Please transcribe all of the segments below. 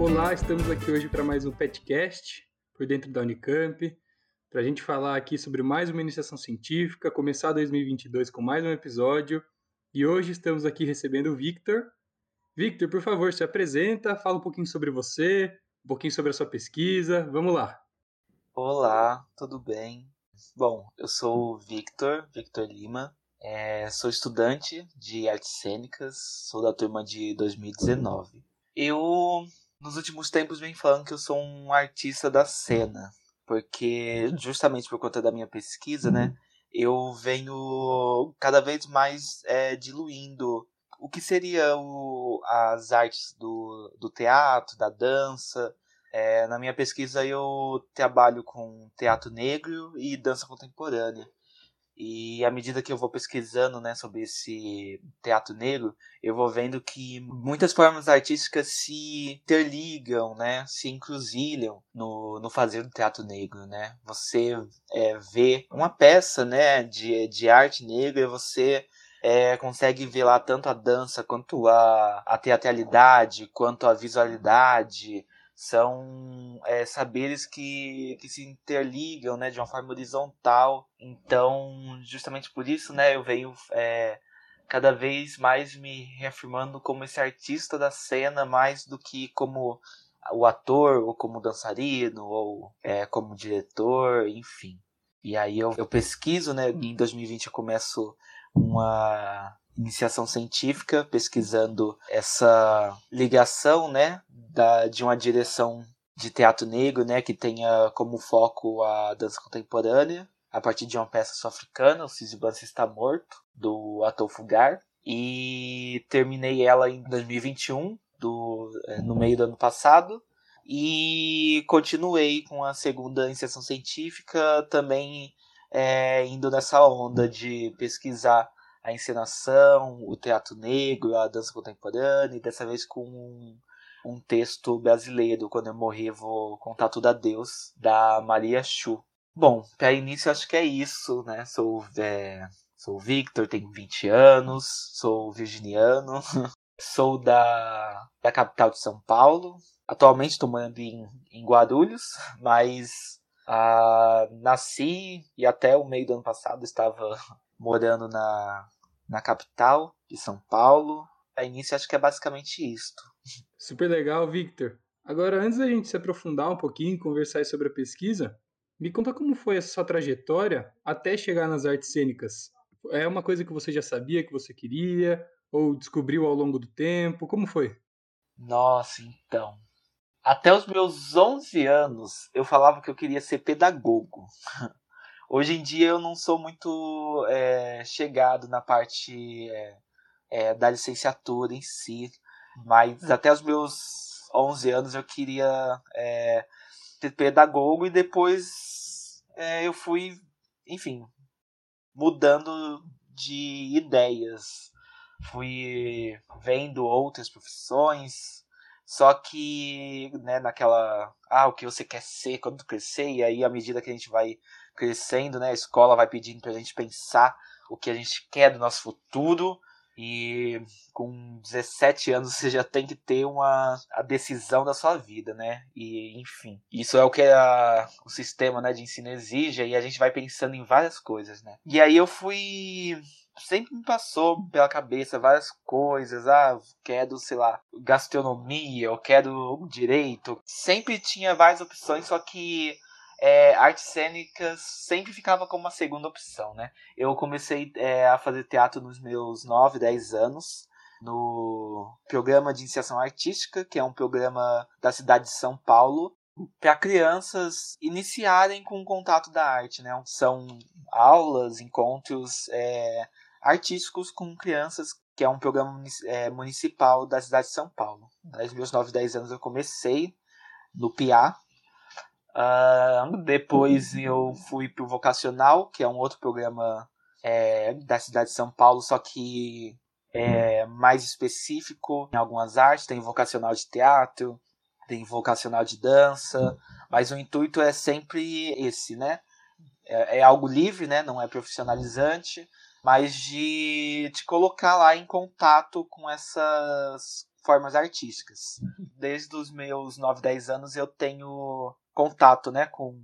Olá, estamos aqui hoje para mais um Petcast por dentro da Unicamp, para a gente falar aqui sobre mais uma iniciação científica, começar 2022 com mais um episódio. E hoje estamos aqui recebendo o Victor. Victor, por favor, se apresenta, fala um pouquinho sobre você, um pouquinho sobre a sua pesquisa. Vamos lá. Olá, tudo bem? Bom, eu sou o Victor, Victor Lima. É, sou estudante de artes cênicas, sou da turma de 2019. Eu, nos últimos tempos, venho falando que eu sou um artista da cena, porque, justamente por conta da minha pesquisa, né, eu venho cada vez mais é, diluindo o que seria o, as artes do, do teatro, da dança. É, na minha pesquisa eu trabalho com teatro negro e dança contemporânea. E à medida que eu vou pesquisando né, sobre esse teatro negro, eu vou vendo que muitas formas artísticas se interligam, né, se encruzilham no, no fazer do teatro negro. Né? Você é, vê uma peça né, de, de arte negra, você é, consegue ver lá tanto a dança quanto a, a teatralidade, quanto a visualidade, são é, saberes que, que se interligam né, de uma forma horizontal. Então, justamente por isso, né, eu venho é, cada vez mais me reafirmando como esse artista da cena, mais do que como o ator, ou como dançarino, ou é, como diretor, enfim. E aí eu, eu pesquiso, né, em 2020 eu começo uma iniciação científica, pesquisando essa ligação, né, da, de uma direção de teatro negro, né, que tenha como foco a dança contemporânea, a partir de uma peça sul-africana, O Sisibança Está Morto, do Ator Fugar, e terminei ela em 2021, do, é, no meio do ano passado, e continuei com a segunda iniciação científica, também é, indo nessa onda de pesquisar a encenação, o teatro negro, a dança contemporânea, e dessa vez com um, um texto brasileiro, Quando Eu Morrer Vou Contar Tudo a Deus, da Maria Chu. Bom, para início acho que é isso, né? Sou, é, sou Victor, tenho 20 anos, sou virginiano, sou da, da capital de São Paulo. Atualmente estou morando em, em Guarulhos, mas ah, nasci e até o meio do ano passado estava morando na, na capital de São Paulo. A início acho que é basicamente isto. Super legal, Victor. Agora, antes da gente se aprofundar um pouquinho, conversar sobre a pesquisa, me conta como foi essa sua trajetória até chegar nas artes cênicas. É uma coisa que você já sabia que você queria ou descobriu ao longo do tempo? Como foi? Nossa, então. Até os meus 11 anos, eu falava que eu queria ser pedagogo. Hoje em dia eu não sou muito é, chegado na parte é, é, da licenciatura em si, mas até os meus 11 anos eu queria é, ser pedagogo e depois é, eu fui, enfim, mudando de ideias. Fui vendo outras profissões, só que, né, naquela. Ah, o que você quer ser quando crescer, e aí à medida que a gente vai crescendo, né? A escola vai pedindo pra gente pensar o que a gente quer do nosso futuro. E com 17 anos você já tem que ter uma a decisão da sua vida, né? E enfim, isso é o que a, o sistema né, de ensino exige e a gente vai pensando em várias coisas, né? E aí eu fui sempre me passou pela cabeça várias coisas. Ah, quero, sei lá, gastronomia, eu quero direito. Sempre tinha várias opções, só que é, artes cênicas sempre ficava como uma segunda opção, né? Eu comecei é, a fazer teatro nos meus 9, 10 anos, no programa de iniciação artística, que é um programa da cidade de São Paulo, para crianças iniciarem com o contato da arte, né? São aulas, encontros é, artísticos com crianças, que é um programa é, municipal da cidade de São Paulo. Nos meus 9, 10 anos eu comecei no PIA, Uh, depois eu fui pro Vocacional, que é um outro programa é, da cidade de São Paulo, só que é mais específico em algumas artes. Tem vocacional de teatro, tem vocacional de dança, mas o intuito é sempre esse, né? É, é algo livre, né? Não é profissionalizante, mas de te colocar lá em contato com essas formas artísticas. Desde os meus 9, 10 anos eu tenho contato, né, com,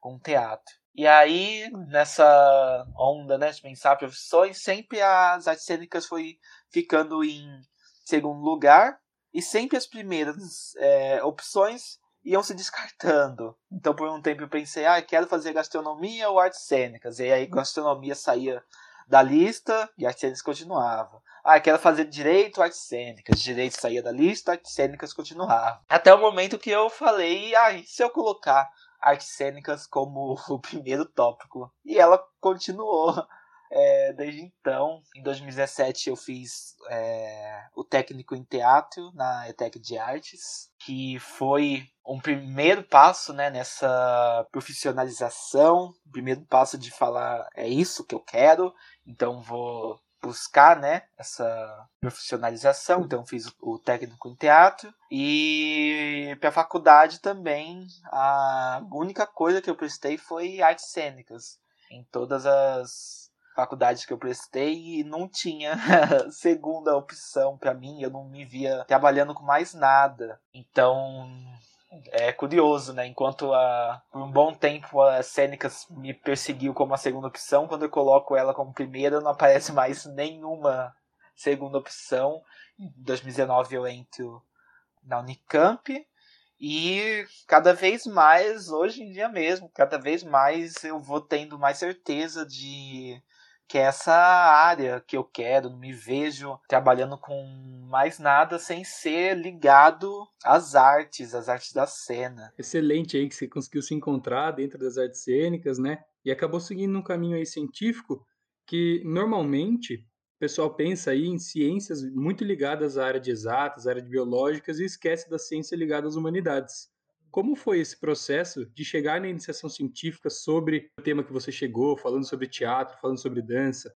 com teatro. E aí, nessa onda, né, de pensar profissões, sempre as artes cênicas foi ficando em segundo lugar e sempre as primeiras é, opções iam se descartando. Então, por um tempo eu pensei, ah, quero fazer gastronomia ou artes cênicas. E aí, gastronomia saía da lista e artes cênicas continuava. Ah, quero fazer direito, artes cênicas. Direito saía da lista, artes cênicas continuava. Até o momento que eu falei, ah, se eu colocar artes cênicas como o primeiro tópico? E ela continuou é, desde então, em 2017, eu fiz é, o técnico em teatro na ETEC de Artes, que foi um primeiro passo né, nessa profissionalização, primeiro passo de falar é isso que eu quero, então vou buscar né, essa profissionalização. Então fiz o técnico em teatro e para a faculdade também a única coisa que eu prestei foi artes cênicas em todas as faculdade que eu prestei e não tinha segunda opção para mim, eu não me via trabalhando com mais nada. Então, é curioso, né? Enquanto a, por um bom tempo a Cênicas me perseguiu como a segunda opção, quando eu coloco ela como primeira, não aparece mais nenhuma segunda opção. Em 2019 eu entro na Unicamp e cada vez mais, hoje em dia mesmo, cada vez mais eu vou tendo mais certeza de que é essa área que eu quero, não me vejo trabalhando com mais nada sem ser ligado às artes, às artes da cena. Excelente aí que você conseguiu se encontrar dentro das artes cênicas, né? E acabou seguindo um caminho aí científico que normalmente o pessoal pensa aí em ciências muito ligadas à área de exatas, à área de biológicas e esquece da ciência ligada às humanidades. Como foi esse processo de chegar na iniciação científica sobre o tema que você chegou, falando sobre teatro, falando sobre dança?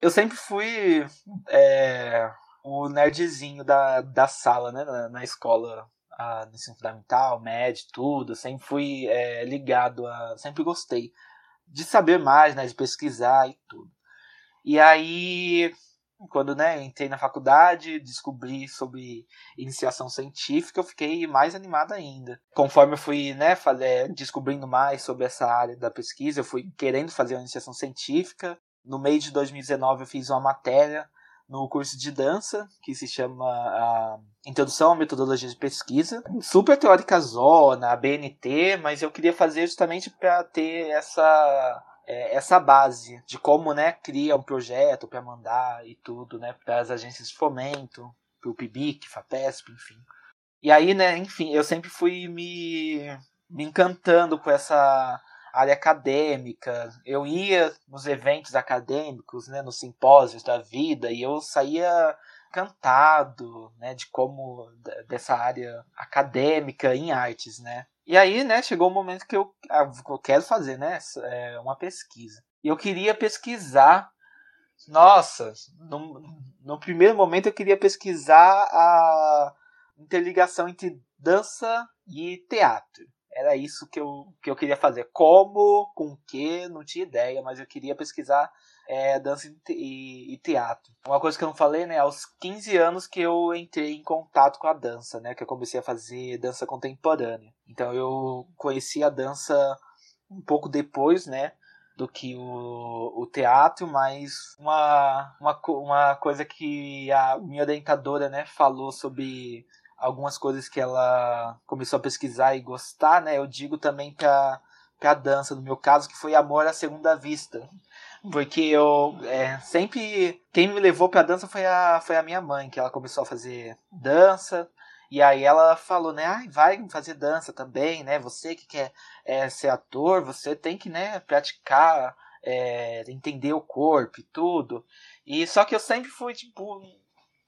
Eu sempre fui é, o nerdzinho da, da sala, né, na, na escola, a, no ensino fundamental, médio, tudo. Sempre fui é, ligado a. Sempre gostei de saber mais, né, de pesquisar e tudo. E aí quando né, entrei na faculdade, descobri sobre iniciação científica, eu fiquei mais animado ainda. Conforme eu fui né, fazer, descobrindo mais sobre essa área da pesquisa, eu fui querendo fazer uma iniciação científica. No meio de 2019 eu fiz uma matéria no curso de dança, que se chama a Introdução à Metodologia de Pesquisa. Super teórica zona, BNT, mas eu queria fazer justamente para ter essa é, essa base de como né, cria um projeto para mandar e tudo né, para as agências de fomento, para o PIBIC, FAPESP, enfim. E aí, né, enfim, eu sempre fui me, me encantando com essa área acadêmica. Eu ia nos eventos acadêmicos, né, nos simpósios da vida, e eu saía encantado, né, de como dessa área acadêmica em artes, né? E aí, né, chegou o um momento que eu, ah, eu quero fazer, né, é, uma pesquisa. E eu queria pesquisar. Nossa, no, no primeiro momento eu queria pesquisar a interligação entre dança e teatro. Era isso que eu, que eu queria fazer. Como, com que, não tinha ideia, mas eu queria pesquisar é, dança e, e, teatro. Uma coisa que eu não falei, né? Aos 15 anos que eu entrei em contato com a dança, né? Que eu comecei a fazer dança contemporânea. Então eu conheci a dança um pouco depois, né? Do que o, o teatro, mas uma, uma, uma coisa que a minha orientadora, né? Falou sobre algumas coisas que ela começou a pesquisar e gostar, né? Eu digo também para a dança, no meu caso, que foi amor à segunda vista. Porque eu é, sempre. Quem me levou pra dança foi a, foi a minha mãe, que ela começou a fazer dança. E aí ela falou, né? Ah, vai fazer dança também, né? Você que quer é, ser ator, você tem que, né, praticar, é, entender o corpo e tudo. E só que eu sempre fui, tipo.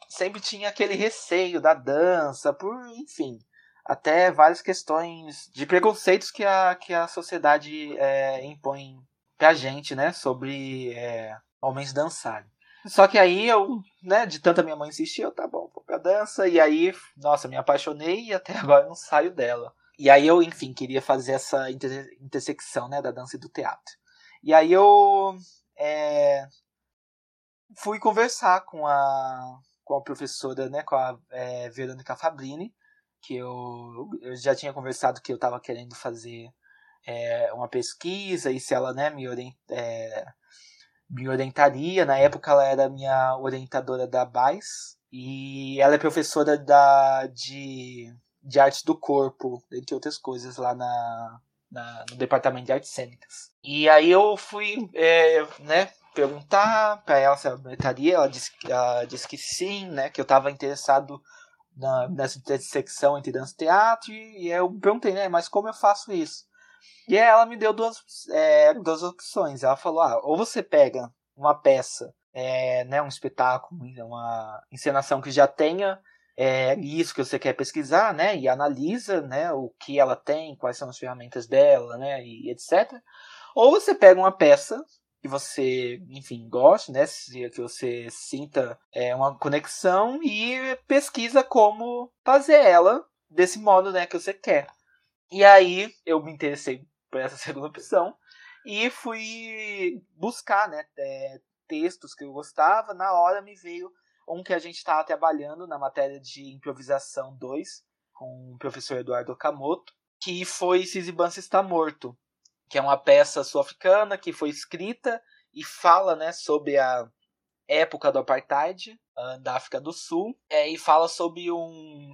Sempre tinha aquele receio da dança, por, enfim até várias questões de preconceitos que a, que a sociedade é, impõe pra gente, né, sobre é, homens dançarem. Só que aí eu, né, de tanta minha mãe insistir, eu tá bom, vou pra dança, e aí, nossa, me apaixonei e até agora não saio dela. E aí eu, enfim, queria fazer essa inter intersecção, né, da dança e do teatro. E aí eu é, fui conversar com a, com a professora, né, com a é, Verônica Fabrini, que eu, eu já tinha conversado que eu estava querendo fazer é, uma pesquisa e se ela né, me, orient, é, me orientaria. Na época ela era minha orientadora da BAIS e ela é professora da, de, de artes do corpo, entre outras coisas, lá na, na no departamento de artes cênicas. E aí eu fui é, né, perguntar para ela se ela me orientaria, ela disse, ela disse que sim, né, que eu estava interessado na, nessa intersecção entre dança e teatro, e eu perguntei, né, mas como eu faço isso? E ela me deu duas, é, duas opções. Ela falou, ah, ou você pega uma peça, é, né, um espetáculo, uma encenação que já tenha é, isso que você quer pesquisar, né, e analisa, né, o que ela tem, quais são as ferramentas dela, né, e etc. Ou você pega uma peça que você, enfim, goste, né? Que você sinta é, uma conexão e pesquisa como fazer ela desse modo, né, que você quer. E aí eu me interessei por essa segunda opção e fui buscar, né, é, textos que eu gostava. Na hora me veio um que a gente estava trabalhando na matéria de improvisação 2 com o professor Eduardo Okamoto, que foi Sisibança está morto, que é uma peça sul-africana que foi escrita e fala né, sobre a época do apartheid uh, da África do Sul é, e fala sobre um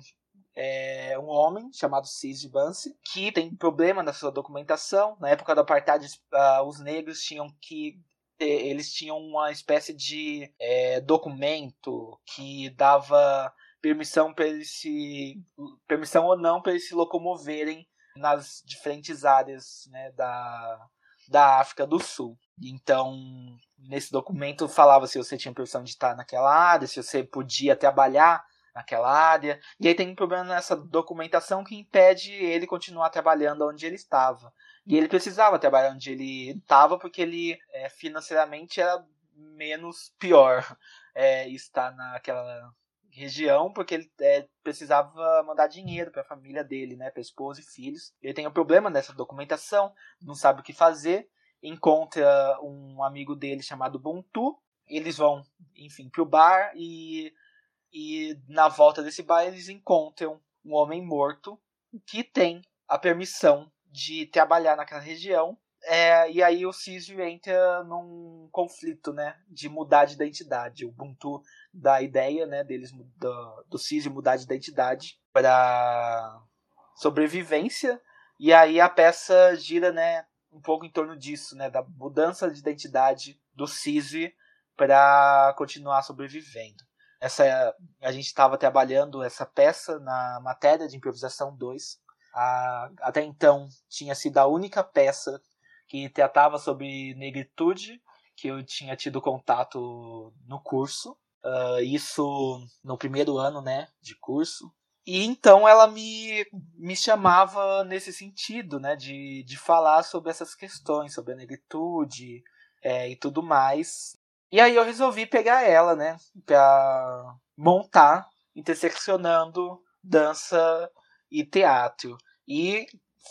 é, um homem chamado Cis Bansi que tem problema na sua documentação. Na época do apartheid, uh, os negros tinham que eles tinham uma espécie de é, documento que dava permissão para eles se permissão ou não para eles se locomoverem nas diferentes áreas né, da, da África do Sul. Então, nesse documento falava se você tinha permissão de estar naquela área, se você podia trabalhar naquela área. E aí tem um problema nessa documentação que impede ele continuar trabalhando onde ele estava. E ele precisava trabalhar onde ele estava porque ele é, financeiramente era menos pior é, estar naquela região porque ele é, precisava mandar dinheiro para a família dele, né, para esposa e filhos. Ele tem um problema nessa documentação, não sabe o que fazer, encontra um amigo dele chamado Buntu, eles vão, enfim, pro bar e e na volta desse bar eles encontram um homem morto que tem a permissão de trabalhar naquela região é, e aí o Císio entra num conflito, né, de mudar de identidade. O Ubuntu dá a ideia, né, deles do, do Císio mudar de identidade para sobrevivência. E aí a peça gira, né, um pouco em torno disso, né, da mudança de identidade do Císio para continuar sobrevivendo. Essa a gente estava trabalhando essa peça na matéria de improvisação 2. A, até então tinha sido a única peça que tratava sobre negritude, que eu tinha tido contato no curso. Uh, isso no primeiro ano né, de curso. E então ela me, me chamava nesse sentido, né, de, de falar sobre essas questões, sobre a negritude é, e tudo mais. E aí eu resolvi pegar ela, né, pra montar, interseccionando dança e teatro. E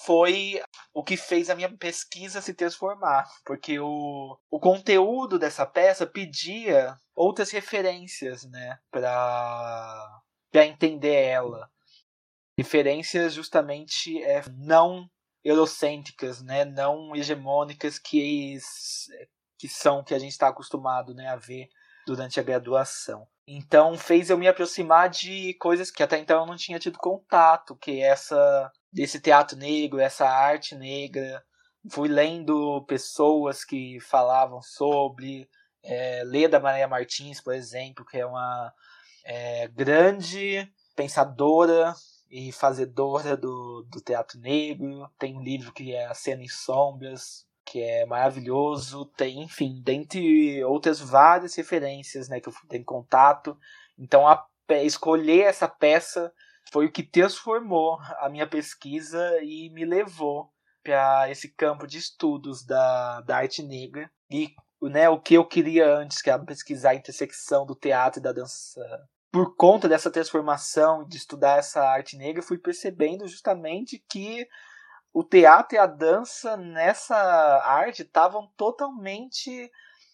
foi o que fez a minha pesquisa se transformar, porque o, o conteúdo dessa peça pedia outras referências, né, para para entender ela. Referências justamente é, não eurocêntricas, né, não hegemônicas que que são que a gente está acostumado, né, a ver durante a graduação. Então fez eu me aproximar de coisas que até então eu não tinha tido contato, que é essa desse teatro negro, essa arte negra. Fui lendo pessoas que falavam sobre, é, Leda Maria Martins, por exemplo, que é uma é, grande pensadora e fazedora do, do teatro negro. Tem um livro que é A Cena em Sombras, que é maravilhoso. Tem, enfim, dentre outras várias referências né, que eu tenho contato. Então, a, escolher essa peça foi o que transformou a minha pesquisa e me levou para esse campo de estudos da, da arte negra e né, o que eu queria antes, que era pesquisar a intersecção do teatro e da dança. Por conta dessa transformação de estudar essa arte negra, fui percebendo justamente que o teatro e a dança nessa arte estavam totalmente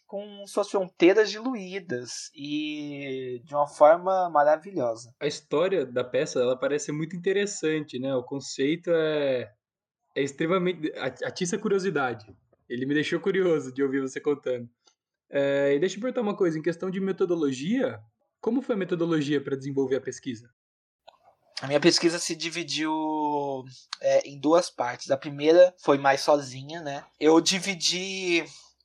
com suas fronteiras diluídas e de uma forma maravilhosa. A história da peça ela parece muito interessante, né? O conceito é, é extremamente atiça a curiosidade. Ele me deixou curioso de ouvir você contando. É, e deixa eu perguntar uma coisa, em questão de metodologia, como foi a metodologia para desenvolver a pesquisa? A minha pesquisa se dividiu é, em duas partes. A primeira foi mais sozinha, né? Eu dividi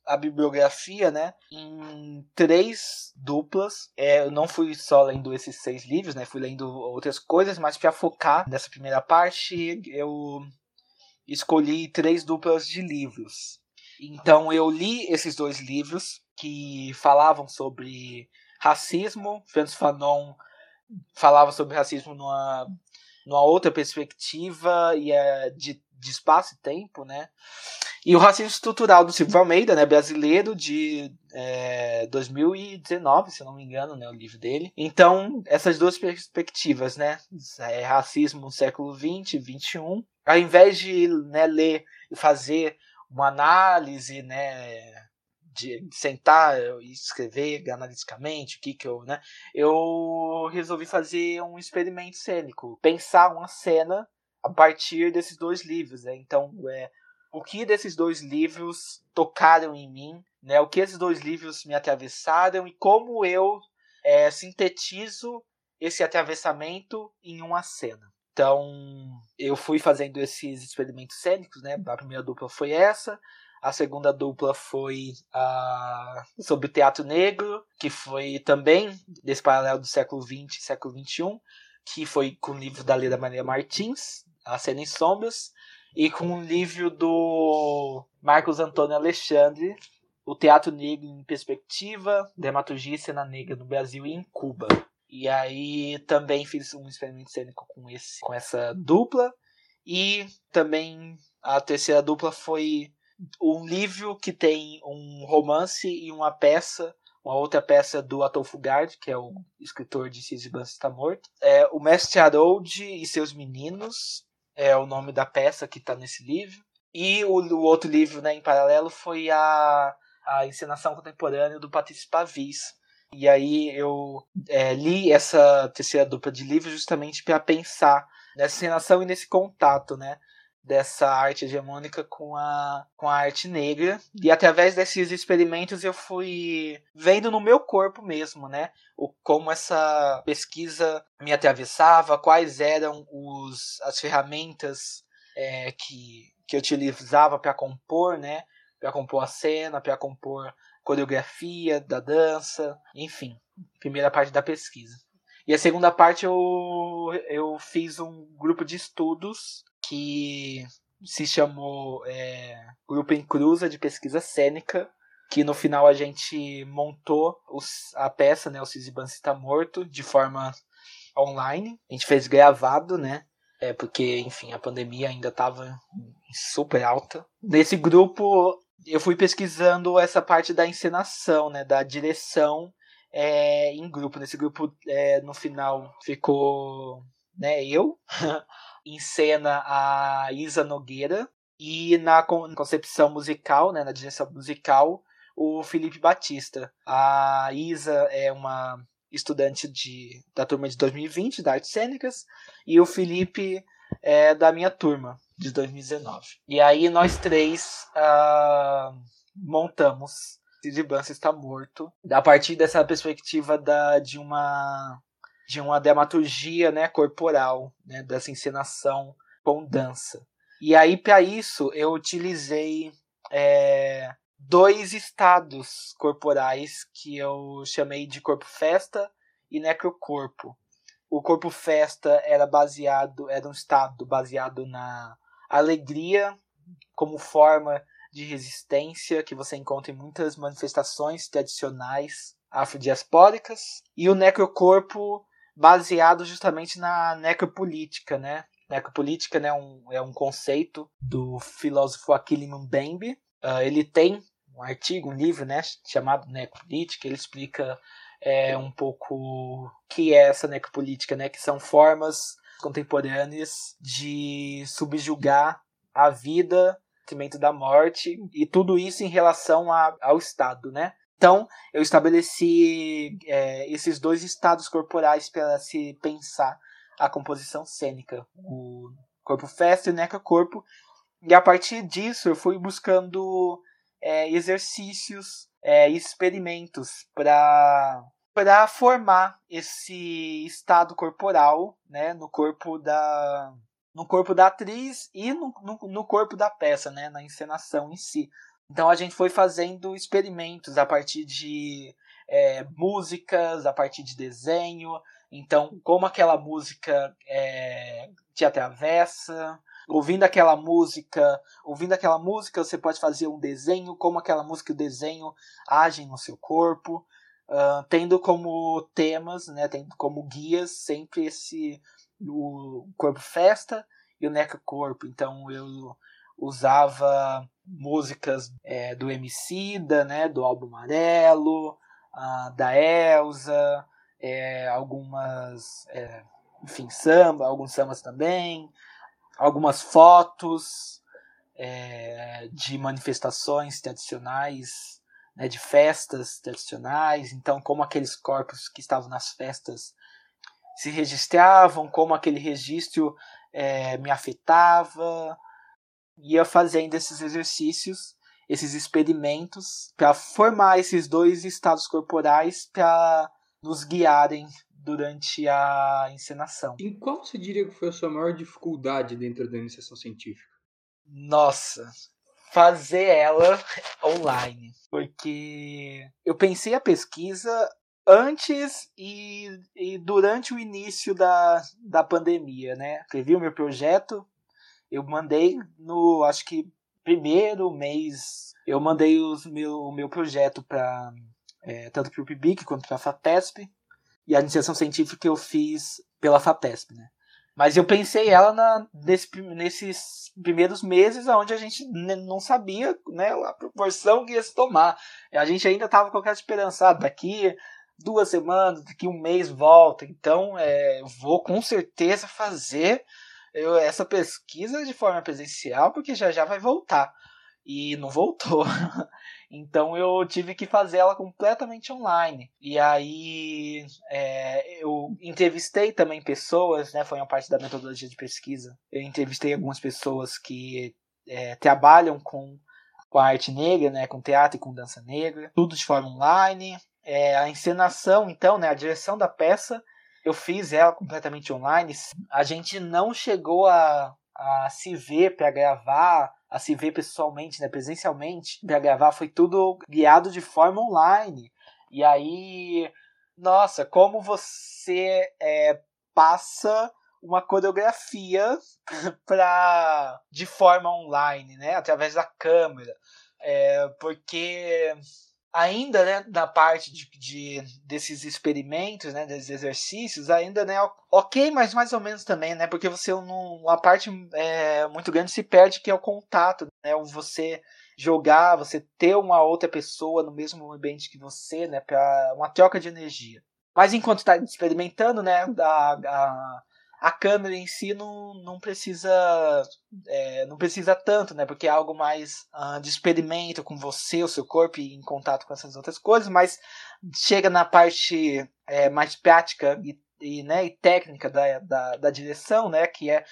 a bibliografia, né, em três duplas. É, eu não fui só lendo esses seis livros, né, fui lendo outras coisas, mas para focar nessa primeira parte, eu escolhi três duplas de livros. Então eu li esses dois livros que falavam sobre racismo. Francis Fanon falava sobre racismo numa, numa outra perspectiva e é de, de espaço e tempo, né? E o racismo estrutural do Silvio Almeida, né, brasileiro, de é, 2019, se não me engano, né, o livro dele. Então, essas duas perspectivas, né, é, racismo no século 20, 21, ao invés de né, ler e fazer uma análise, né, de sentar e escrever analiticamente o que que eu, né? Eu resolvi fazer um experimento cênico, pensar uma cena a partir desses dois livros, né? Então, é, o que desses dois livros tocaram em mim, né? O que esses dois livros me atravessaram e como eu é, sintetizo esse atravessamento em uma cena. Então, eu fui fazendo esses experimentos cênicos, né? A primeira dupla foi essa. A segunda dupla foi a sobre o teatro negro, que foi também desse paralelo do século XX e século XXI, que foi com o livro da Leda Maria Martins, A Cena em Sombras, e com o livro do Marcos Antônio Alexandre, O Teatro Negro em Perspectiva, Dramaturgia e Cena Negra no Brasil e em Cuba. E aí também fiz um experimento cênico com, esse, com essa dupla. E também a terceira dupla foi um livro que tem um romance e uma peça, uma outra peça do Atolfo Gard, que é o escritor de Sisyphus está morto. É o Mestre Harold e seus meninos é o nome da peça que está nesse livro. E o, o, outro livro, né, em paralelo, foi a, a encenação contemporânea do Patrício Pavis. E aí eu é, li essa terceira dupla de livros justamente para pensar nessa encenação e nesse contato, né? Dessa arte hegemônica com a, com a arte negra. E através desses experimentos eu fui vendo no meu corpo mesmo, né? O, como essa pesquisa me atravessava, quais eram os, as ferramentas é, que, que eu utilizava para compor, né? Para compor a cena, para compor coreografia da dança, enfim, primeira parte da pesquisa. E a segunda parte eu, eu fiz um grupo de estudos que se chamou é, Grupo em Cruza de Pesquisa Cênica, que no final a gente montou os, a peça, né, o Sisyban está morto, de forma online. A gente fez gravado, né? É porque, enfim, a pandemia ainda estava super alta. Nesse grupo, eu fui pesquisando essa parte da encenação, né, da direção é, em grupo. Nesse grupo, é, no final, ficou né, eu, em cena a Isa Nogueira e na concepção musical, né, na direção musical, o Felipe Batista. A Isa é uma estudante de, da turma de 2020 da Artes Cênicas e o Felipe é da minha turma de 2019. E aí nós três uh, montamos Sid Banks está morto a partir dessa perspectiva da, de uma de uma dramaturgia né, corporal, né, dessa encenação com dança. E aí, para isso, eu utilizei é, dois estados corporais que eu chamei de corpo festa e necrocorpo. O corpo festa era baseado, era um estado baseado na alegria como forma de resistência que você encontra em muitas manifestações tradicionais afrodiaspóricas. E o necrocorpo baseado justamente na necropolítica, né? Necropolítica né, um, é um conceito do filósofo Achille Mbembe. Uh, ele tem um artigo, um livro, né, chamado Necropolítica. Ele explica é, um pouco o que é essa necropolítica, né? Que são formas contemporâneas de subjugar a vida, o da morte e tudo isso em relação a, ao Estado, né? Então, eu estabeleci é, esses dois estados corporais para se pensar a composição cênica, o corpo festa e o neca-corpo. E a partir disso, eu fui buscando é, exercícios, é, experimentos para para formar esse estado corporal, né, no corpo da no corpo da atriz e no, no, no corpo da peça, né, na encenação em si. Então a gente foi fazendo experimentos a partir de é, músicas, a partir de desenho. Então, como aquela música é, te atravessa, ouvindo aquela música, ouvindo aquela música, você pode fazer um desenho, como aquela música e o desenho agem no seu corpo, uh, tendo como temas, né, tendo como guias sempre esse o corpo festa e o neca corpo. Então eu usava músicas é, do Emicida, né, do álbum Amarelo, da Elsa, é, algumas, é, enfim, samba, alguns sambas também, algumas fotos é, de manifestações tradicionais, né, de festas tradicionais, então como aqueles corpos que estavam nas festas se registravam, como aquele registro é, me afetava, ia fazendo esses exercícios, esses experimentos, para formar esses dois estados corporais para nos guiarem durante a encenação. Em qual você diria que foi a sua maior dificuldade dentro da iniciação científica? Nossa, fazer ela online. Porque eu pensei a pesquisa antes e, e durante o início da, da pandemia, né? Escrevi o meu projeto, eu mandei no, acho que primeiro mês, eu mandei os meu, o meu projeto para é, tanto para o PIBIC quanto para a FAPESP, e a iniciação científica eu fiz pela FAPESP, né? Mas eu pensei ela na, nesse, nesses primeiros meses onde a gente não sabia né, a proporção que ia se tomar. A gente ainda estava com aquela esperança, ah, daqui duas semanas, daqui um mês volta. Então, é, vou com certeza fazer eu, essa pesquisa de forma presencial, porque já já vai voltar. E não voltou. então eu tive que fazer ela completamente online. E aí é, eu entrevistei também pessoas, né? Foi uma parte da metodologia de pesquisa. Eu entrevistei algumas pessoas que é, trabalham com, com a arte negra, né? Com teatro e com dança negra. Tudo de forma online. É, a encenação, então, né? A direção da peça eu fiz ela completamente online. A gente não chegou a, a se ver para gravar, a se ver pessoalmente, né, presencialmente para gravar. Foi tudo guiado de forma online. E aí, nossa, como você é, passa uma coreografia para de forma online, né, através da câmera, é, porque ainda né, na parte de, de, desses experimentos, né, desses exercícios, ainda né, ok, mas mais ou menos também, né, porque você uma parte é, muito grande se perde que é o contato, né, você jogar, você ter uma outra pessoa no mesmo ambiente que você, né, para uma troca de energia. Mas enquanto está experimentando, né, a, a, a câmera em si não, não precisa é, não precisa tanto, né? Porque é algo mais uh, de experimento com você, o seu corpo e em contato com essas outras coisas, mas chega na parte é, mais prática e, e, né, e técnica da, da, da direção, né? Que é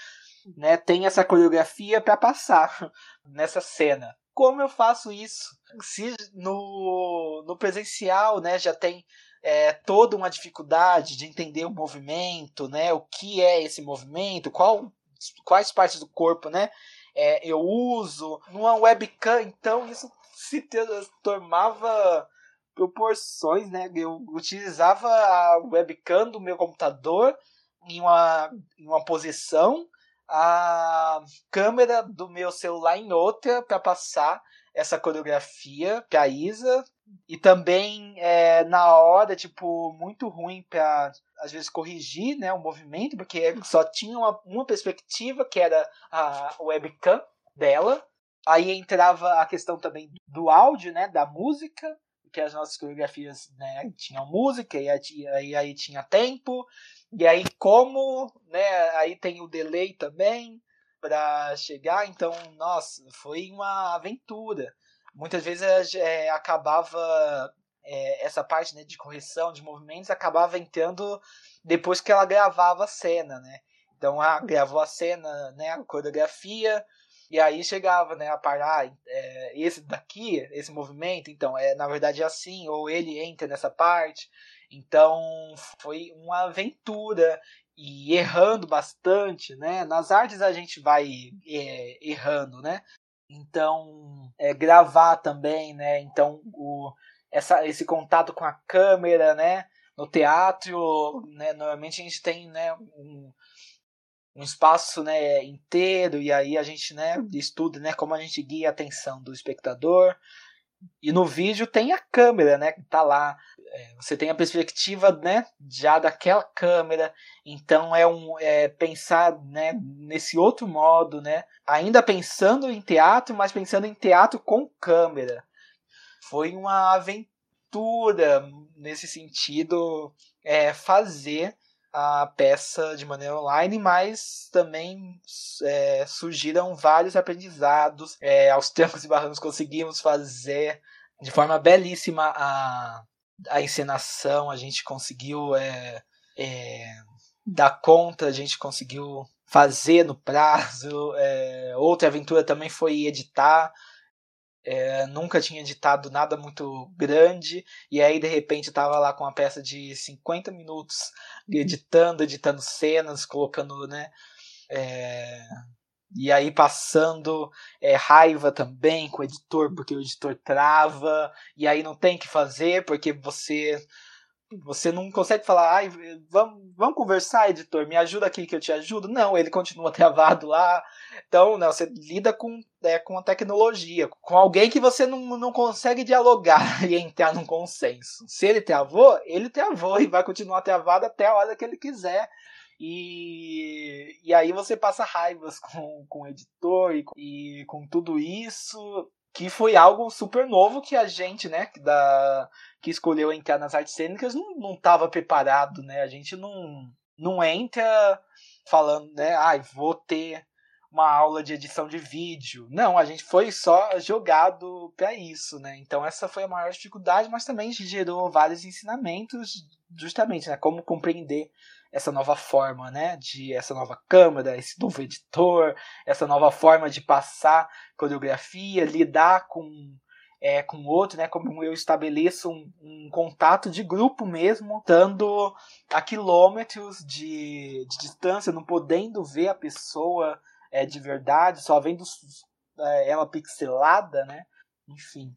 né, tem essa coreografia para passar nessa cena. Como eu faço isso? Se no, no presencial, né, já tem é, toda uma dificuldade de entender o movimento, né? O que é esse movimento, qual, quais partes do corpo, né? É, eu uso numa webcam, então isso se transformava proporções, né? Eu utilizava a webcam do meu computador em uma, em uma posição, a câmera do meu celular em outra para passar essa coreografia para Isa e também é, na hora, tipo, muito ruim para às vezes corrigir né, o movimento, porque só tinha uma, uma perspectiva, que era a webcam dela. Aí entrava a questão também do áudio, né, da música, que as nossas coreografias né, tinham música, e aí, aí tinha tempo, e aí como, né, aí tem o delay também para chegar, então, nossa, foi uma aventura muitas vezes é, acabava é, essa parte né, de correção de movimentos acabava entrando depois que ela gravava a cena, né? Então, ela gravou a cena, né, a coreografia, e aí chegava, né, a parar, ah, é, esse daqui, esse movimento, então, é na verdade é assim, ou ele entra nessa parte. Então, foi uma aventura e errando bastante, né? Nas artes a gente vai é, errando, né? Então, é, gravar também, né? Então, o, essa, esse contato com a câmera, né? No teatro, né? Normalmente a gente tem, né? Um, um espaço né, inteiro e aí a gente né, estuda né, como a gente guia a atenção do espectador. E no vídeo tem a câmera, né, que tá lá. É, você tem a perspectiva, né, já daquela câmera. Então é um é pensar, né, nesse outro modo, né, ainda pensando em teatro, mas pensando em teatro com câmera. Foi uma aventura nesse sentido é, fazer a peça de maneira online, mas também é, surgiram vários aprendizados. É, aos trancos e barrancos conseguimos fazer de forma belíssima a, a encenação, a gente conseguiu é, é, dar conta, a gente conseguiu fazer no prazo. É, outra aventura também foi editar. É, nunca tinha editado nada muito grande, e aí de repente estava lá com uma peça de 50 minutos editando, editando cenas, colocando, né? É, e aí passando é, raiva também com o editor, porque o editor trava, e aí não tem que fazer, porque você você não consegue falar, ai, vamos, vamos conversar, editor, me ajuda aqui que eu te ajudo. Não, ele continua travado lá. Então, não, você lida com, é, com a tecnologia, com alguém que você não, não consegue dialogar e entrar num consenso. Se ele travou, ele travou e vai continuar travado até a hora que ele quiser. E, e aí você passa raivas com, com o editor e, e com tudo isso que foi algo super novo que a gente, né, da, que escolheu entrar nas artes cênicas não, não tava preparado, né? A gente não, não entra falando, né, ai, ah, vou ter uma aula de edição de vídeo. Não, a gente foi só jogado para isso, né? Então essa foi a maior dificuldade, mas também gerou vários ensinamentos, justamente, né, como compreender essa nova forma, né, de essa nova câmera, esse novo editor, essa nova forma de passar coreografia, lidar com é, com outro, né, como eu estabeleço um, um contato de grupo mesmo, estando a quilômetros de, de distância, não podendo ver a pessoa é, de verdade, só vendo é, ela pixelada, né, enfim.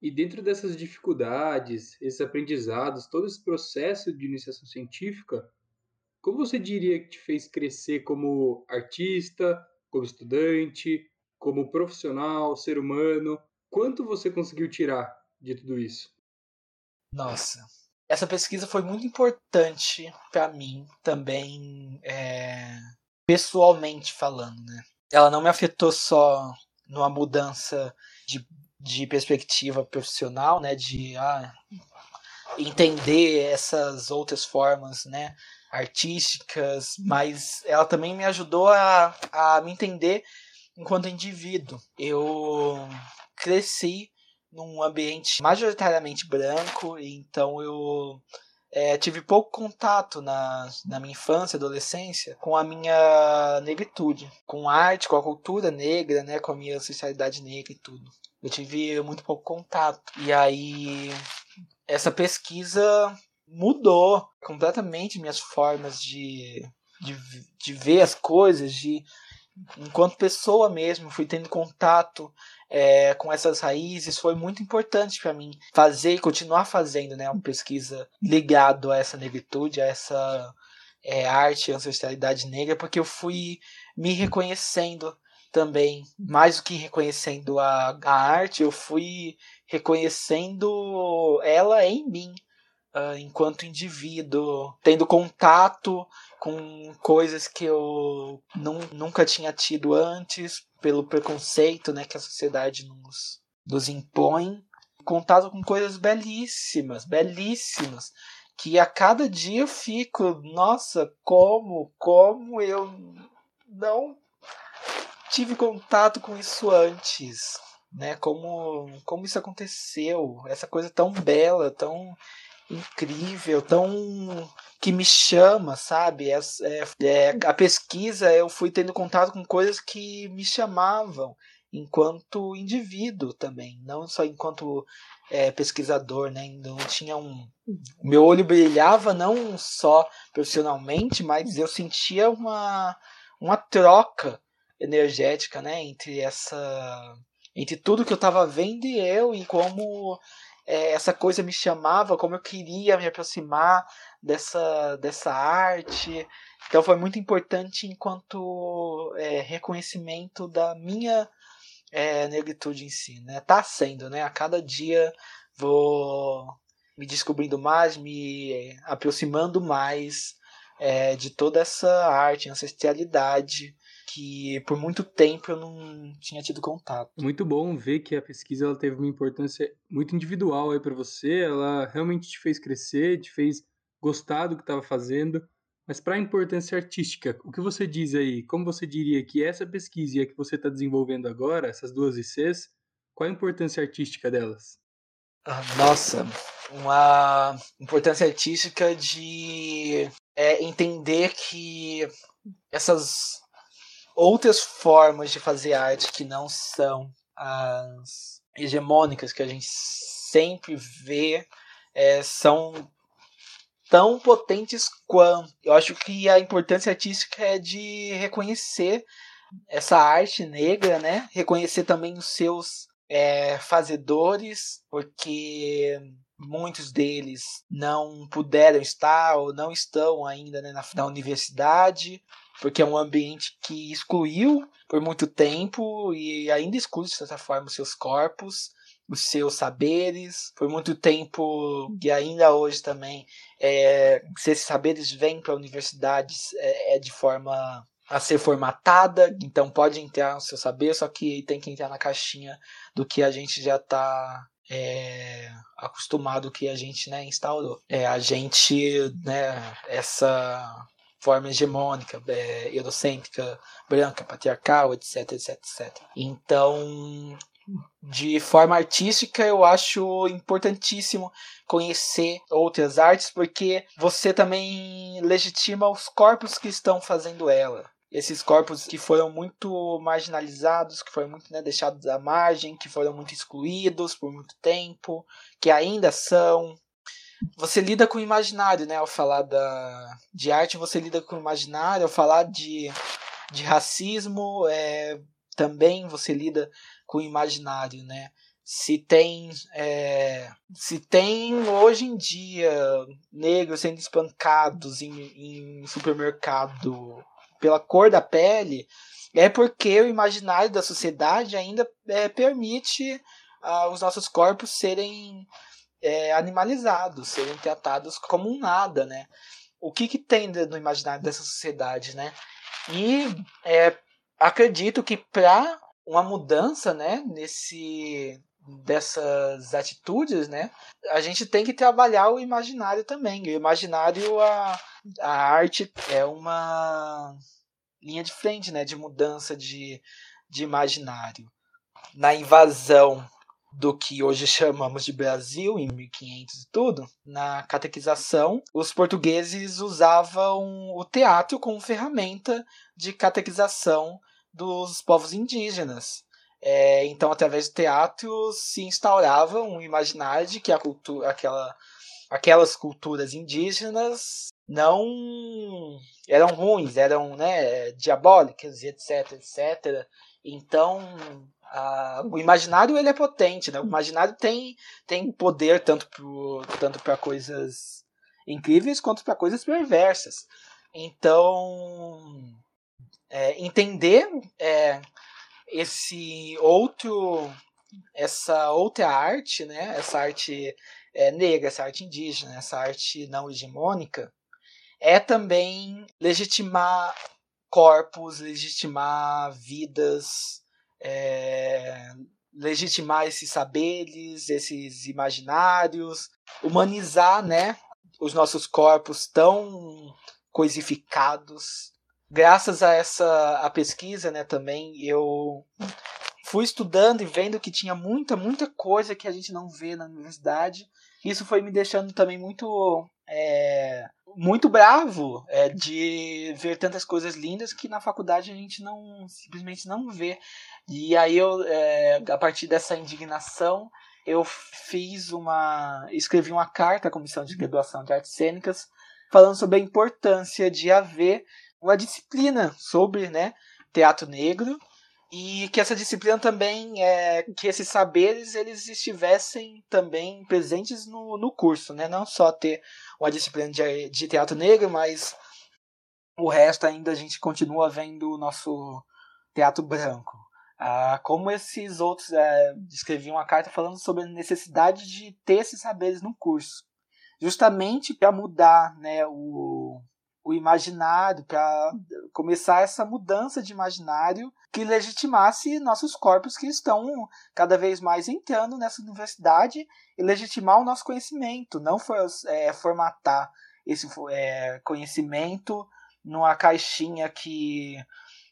E dentro dessas dificuldades, esses aprendizados, todo esse processo de iniciação científica, como você diria que te fez crescer como artista, como estudante, como profissional, ser humano? Quanto você conseguiu tirar de tudo isso? Nossa, essa pesquisa foi muito importante para mim também, é, pessoalmente falando, né? Ela não me afetou só numa mudança de de perspectiva profissional, né, de ah, entender essas outras formas, né, artísticas, mas ela também me ajudou a, a me entender enquanto indivíduo. Eu cresci num ambiente majoritariamente branco, então eu é, tive pouco contato na, na minha infância, adolescência, com a minha negritude, com a arte, com a cultura negra, né, com a minha ancestralidade negra e tudo. Eu tive muito pouco contato. E aí, essa pesquisa mudou completamente minhas formas de, de, de ver as coisas, de enquanto pessoa mesmo, fui tendo contato é, com essas raízes, foi muito importante para mim fazer e continuar fazendo né, uma pesquisa ligado a essa negritude, a essa é, arte, ancestralidade negra, porque eu fui me reconhecendo também, mais do que reconhecendo a, a arte, eu fui reconhecendo ela em mim, uh, enquanto indivíduo, tendo contato com coisas que eu não, nunca tinha tido antes, pelo preconceito né, que a sociedade nos, nos impõe. Contato com coisas belíssimas, belíssimas, que a cada dia eu fico, nossa, como, como eu não tive contato com isso antes. né? Como, como isso aconteceu, essa coisa tão bela, tão incrível, tão que me chama, sabe? É, é, é, a pesquisa eu fui tendo contato com coisas que me chamavam enquanto indivíduo também, não só enquanto é, pesquisador, né? Não tinha um, meu olho brilhava não só profissionalmente, mas eu sentia uma uma troca energética, né? Entre essa entre tudo que eu estava vendo e eu e como é, essa coisa me chamava, como eu queria me aproximar dessa, dessa arte. Então foi muito importante enquanto é, reconhecimento da minha é, negritude em si. Né? Tá sendo, né? A cada dia vou me descobrindo mais, me aproximando mais é, de toda essa arte, ancestralidade que por muito tempo eu não tinha tido contato. Muito bom ver que a pesquisa ela teve uma importância muito individual aí para você, ela realmente te fez crescer, te fez gostar do que estava fazendo. Mas para a importância artística, o que você diz aí? Como você diria que essa pesquisa e a que você está desenvolvendo agora, essas duas ICs, qual a importância artística delas? Ah, nossa, uma importância artística de é, entender que essas outras formas de fazer arte que não são as hegemônicas que a gente sempre vê é, são tão potentes quanto. Eu acho que a importância artística é de reconhecer essa arte negra, né? Reconhecer também os seus é, fazedores, porque muitos deles não puderam estar ou não estão ainda né, na, na universidade porque é um ambiente que excluiu por muito tempo e ainda exclui, de certa forma, os seus corpos, os seus saberes. Por muito tempo, e ainda hoje também, é, se esses saberes vêm para universidades é, é de forma a ser formatada, então pode entrar no seu saber, só que tem que entrar na caixinha do que a gente já está é, acostumado, que a gente né, instaurou. É, a gente, né, essa forma hegemônica, é, eurocêntrica, branca, patriarcal, etc, etc, etc. Então, de forma artística, eu acho importantíssimo conhecer outras artes, porque você também legitima os corpos que estão fazendo ela. Esses corpos que foram muito marginalizados, que foram muito né, deixados à margem, que foram muito excluídos por muito tempo, que ainda são, você lida com o imaginário, né? Ao falar da, de arte, você lida com o imaginário. Ao falar de, de racismo, é, também você lida com o imaginário, né? Se tem, é, se tem hoje em dia negros sendo espancados em, em supermercado pela cor da pele, é porque o imaginário da sociedade ainda é, permite uh, os nossos corpos serem é, animalizados, serem tratados como um nada, né? O que, que tem no imaginário dessa sociedade, né? E é, acredito que para uma mudança, né, nesse dessas atitudes, né, a gente tem que trabalhar o imaginário também. O imaginário, a, a arte é uma linha de frente, né, de mudança de, de imaginário. Na invasão do que hoje chamamos de Brasil, em 1500 e tudo, na catequização, os portugueses usavam o teatro como ferramenta de catequização dos povos indígenas. É, então, através do teatro, se instaurava um imaginário de que a cultura, aquela, aquelas culturas indígenas não eram ruins, eram né, diabólicas, etc, etc. Então, o imaginário ele é potente, né? O imaginário tem, tem poder tanto para tanto coisas incríveis quanto para coisas perversas. Então, é, entender é, esse outro, essa outra arte, né? Essa arte é, negra, essa arte indígena, essa arte não hegemônica, é também legitimar corpos, legitimar vidas, é, legitimar esses saberes, esses imaginários, humanizar, né, os nossos corpos tão coisificados. Graças a essa a pesquisa, né, também eu fui estudando e vendo que tinha muita, muita coisa que a gente não vê na universidade. Isso foi me deixando também muito é, muito bravo é, de ver tantas coisas lindas que na faculdade a gente não simplesmente não vê. E aí eu, é, a partir dessa indignação, eu fiz uma. escrevi uma carta à Comissão de Graduação de Artes Cênicas falando sobre a importância de haver uma disciplina sobre né, teatro negro e que essa disciplina também é que esses saberes eles estivessem também presentes no, no curso, né? Não só ter uma disciplina de, de teatro negro, mas o resto ainda a gente continua vendo o nosso teatro branco. Ah, como esses outros é, escreviam uma carta falando sobre a necessidade de ter esses saberes no curso, justamente para mudar né, o, o imaginário, para começar essa mudança de imaginário que legitimasse nossos corpos que estão cada vez mais entrando nessa universidade e legitimar o nosso conhecimento, não for, é, formatar esse é, conhecimento numa caixinha que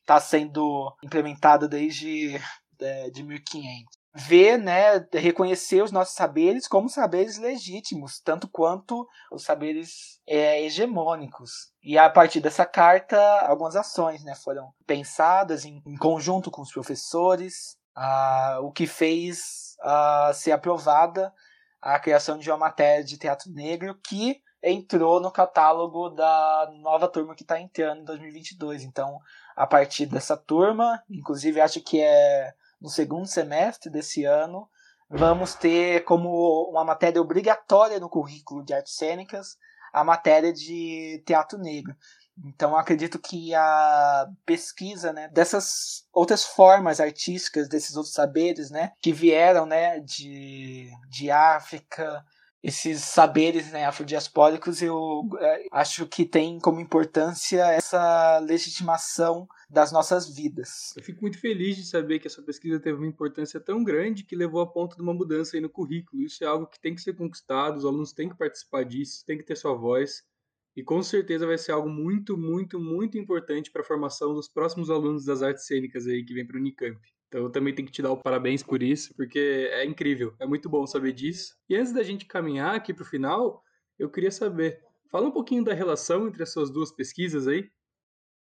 está sendo implementada desde é, de 1500 ver, né, reconhecer os nossos saberes como saberes legítimos, tanto quanto os saberes é, hegemônicos. E a partir dessa carta, algumas ações né, foram pensadas em, em conjunto com os professores, ah, o que fez ah, ser aprovada a criação de uma matéria de teatro negro que entrou no catálogo da nova turma que está entrando em 2022. Então, a partir dessa turma, inclusive acho que é no segundo semestre desse ano, vamos ter como uma matéria obrigatória no currículo de artes cênicas a matéria de teatro negro. Então acredito que a pesquisa né, dessas outras formas artísticas, desses outros saberes né, que vieram né, de, de África, esses saberes né, afrodiaspóricos, eu é, acho que tem como importância essa legitimação das nossas vidas. Eu fico muito feliz de saber que essa pesquisa teve uma importância tão grande que levou a ponto de uma mudança no currículo. Isso é algo que tem que ser conquistado, os alunos têm que participar disso, têm que ter sua voz. E com certeza vai ser algo muito, muito, muito importante para a formação dos próximos alunos das artes cênicas aí que vem para o Unicamp. Então eu também tenho que te dar o parabéns por isso, porque é incrível, é muito bom saber disso. E antes da gente caminhar aqui para o final, eu queria saber, fala um pouquinho da relação entre as suas duas pesquisas aí.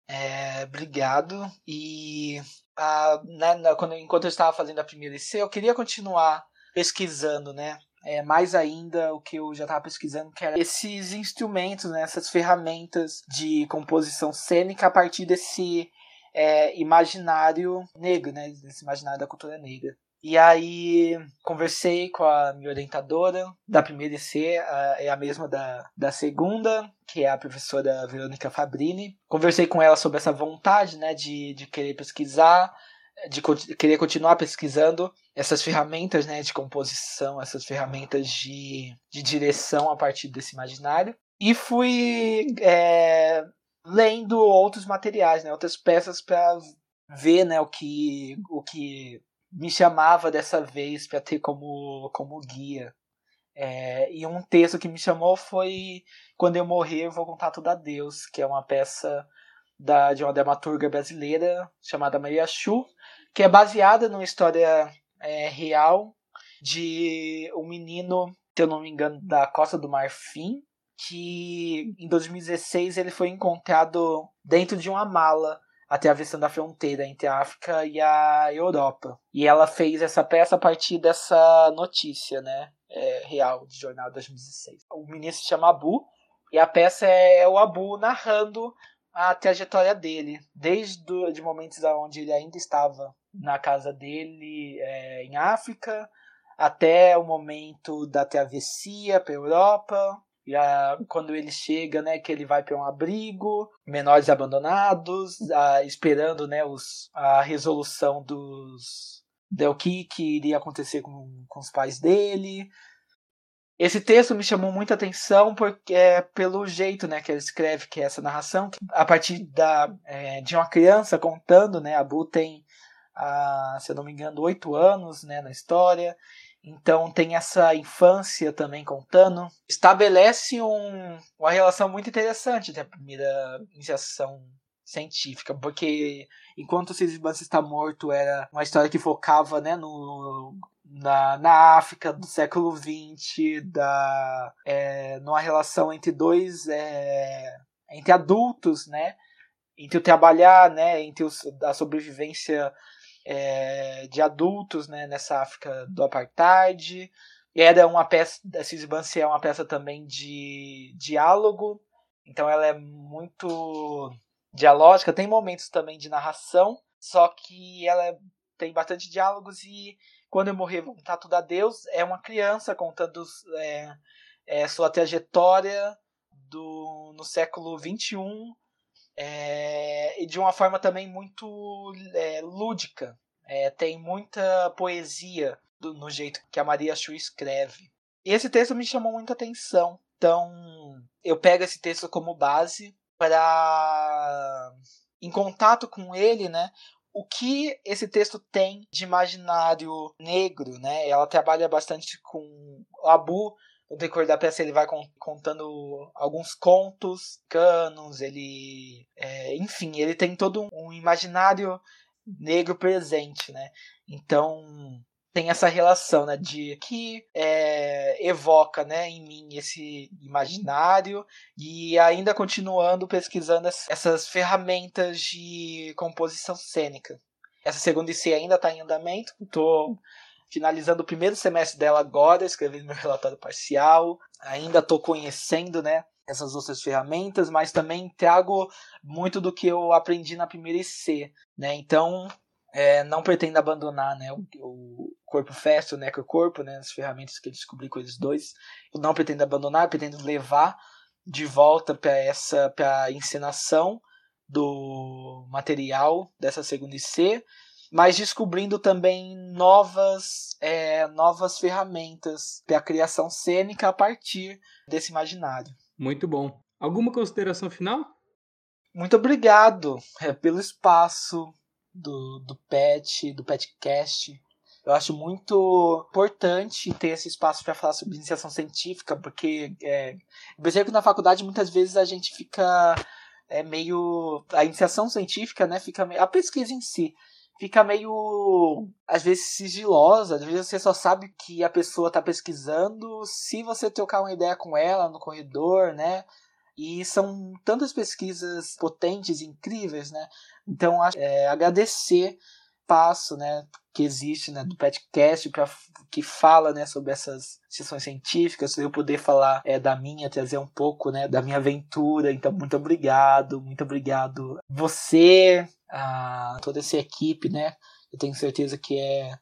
É, obrigado. E a, né, quando, enquanto eu estava fazendo a primeira IC, eu queria continuar pesquisando, né? É, mais ainda o que eu já estava pesquisando, que era esses instrumentos, né, essas ferramentas de composição cênica a partir desse é, imaginário negro, né, desse imaginário da cultura negra. E aí conversei com a minha orientadora da primeira IC, a, é a mesma da, da segunda, que é a professora Verônica Fabrini. Conversei com ela sobre essa vontade né, de, de querer pesquisar, de querer continuar pesquisando essas ferramentas né, de composição, essas ferramentas de, de direção a partir desse imaginário. E fui é, lendo outros materiais, né, outras peças para ver né, o que, o que me chamava dessa vez para ter como, como guia. É, e um texto que me chamou foi Quando Eu Morrer, Vou Contar Tudo a Deus, que é uma peça da, de uma dramaturga brasileira chamada Maria Chu, que é baseada numa história é, real de um menino, se eu não me engano, da Costa do Marfim, que em 2016 ele foi encontrado dentro de uma mala atravessando a fronteira entre a África e a Europa. E ela fez essa peça a partir dessa notícia, né, é, real, de jornal de 2016. O menino se chama Abu, e a peça é o Abu narrando a trajetória dele, desde os momentos onde ele ainda estava na casa dele é, em África, até o momento da travessia para a Europa, e quando ele chega, né, que ele vai para um abrigo, menores abandonados, esperando, né, os, a resolução dos do que, que iria acontecer com, com os pais dele. Esse texto me chamou muita atenção porque é pelo jeito, né, que ele escreve, que é essa narração, a partir da é, de uma criança contando, né, a Bu tem, a, se eu não me engano, oito anos, né, na história então tem essa infância também contando. Estabelece um, uma relação muito interessante da primeira iniciação científica, porque enquanto o Sisyphus está morto era uma história que focava né, no, na, na África do século XX, da, é, numa relação entre dois é, entre adultos, né, entre o trabalhar, né, entre a sobrevivência é, de adultos né, nessa África do apartheid. Era uma peça, a Sisyphus é uma peça também de diálogo, então ela é muito dialógica, tem momentos também de narração, só que ela é, tem bastante diálogos e quando eu morrer vou contar tudo a Deus, é uma criança contando é, é, sua trajetória do, no século XXI é, e de uma forma também muito é, lúdica. É, tem muita poesia do, no jeito que a Maria Chu escreve. E esse texto me chamou muita atenção. Então, eu pego esse texto como base para em contato com ele, né? O que esse texto tem de imaginário negro, né? Ela trabalha bastante com Abu. No decorrer da peça ele vai contando alguns contos, canos, ele, é, enfim, ele tem todo um imaginário negro presente, né? Então tem essa relação, né, de que é, evoca, né, em mim esse imaginário e ainda continuando pesquisando essas ferramentas de composição cênica. Essa segunda IC ainda está em andamento, estou finalizando o primeiro semestre dela agora, escrevendo meu relatório parcial, ainda estou conhecendo, né, essas outras ferramentas, mas também trago muito do que eu aprendi na primeira IC, né? Então, é, não pretendo abandonar né, o, o corpo festo, o necrocorpo, né, as ferramentas que eu descobri com eles dois. Eu não pretendo abandonar, pretendo levar de volta para essa pra encenação do material dessa segunda IC, mas descobrindo também novas, é, novas ferramentas para a criação cênica a partir desse imaginário. Muito bom. Alguma consideração final? Muito obrigado é, pelo espaço, do, do PET, do PETcast. Eu acho muito importante ter esse espaço para falar sobre iniciação científica, porque é, eu percebo que na faculdade muitas vezes a gente fica é meio a iniciação científica, né, fica meio, a pesquisa em si fica meio às vezes sigilosa, às vezes você só sabe que a pessoa está pesquisando se você trocar uma ideia com ela no corredor, né? E são tantas pesquisas potentes, incríveis, né? Então, é, agradecer passo, né, que existe, né, do podcast para que fala, né, sobre essas sessões científicas, eu poder falar é, da minha, trazer um pouco, né, da minha aventura. Então, muito obrigado, muito obrigado você, a toda essa equipe, né? Eu tenho certeza que é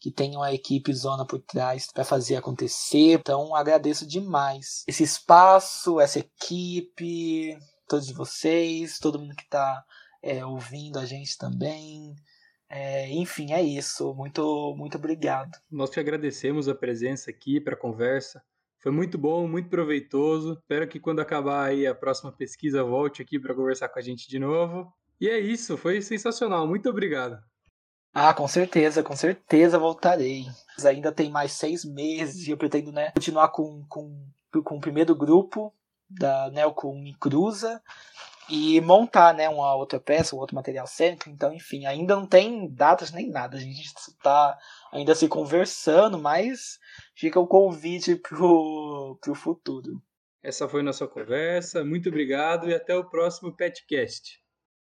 que tem uma equipe zona por trás para fazer acontecer. Então agradeço demais esse espaço, essa equipe, todos vocês, todo mundo que está é, ouvindo a gente também. É, enfim, é isso. Muito, muito obrigado. Nós te agradecemos a presença aqui para a conversa. Foi muito bom, muito proveitoso. Espero que quando acabar aí a próxima pesquisa volte aqui para conversar com a gente de novo. E é isso, foi sensacional. Muito obrigado. Ah, com certeza, com certeza voltarei. Ainda tem mais seis meses e eu pretendo né, continuar com, com, com o primeiro grupo da né, com Cruza e montar né, uma outra peça, um outro material cênico. Então, enfim, ainda não tem datas nem nada. A gente está ainda se conversando, mas fica o convite pro, pro futuro. Essa foi nossa conversa. Muito obrigado e até o próximo Petcast.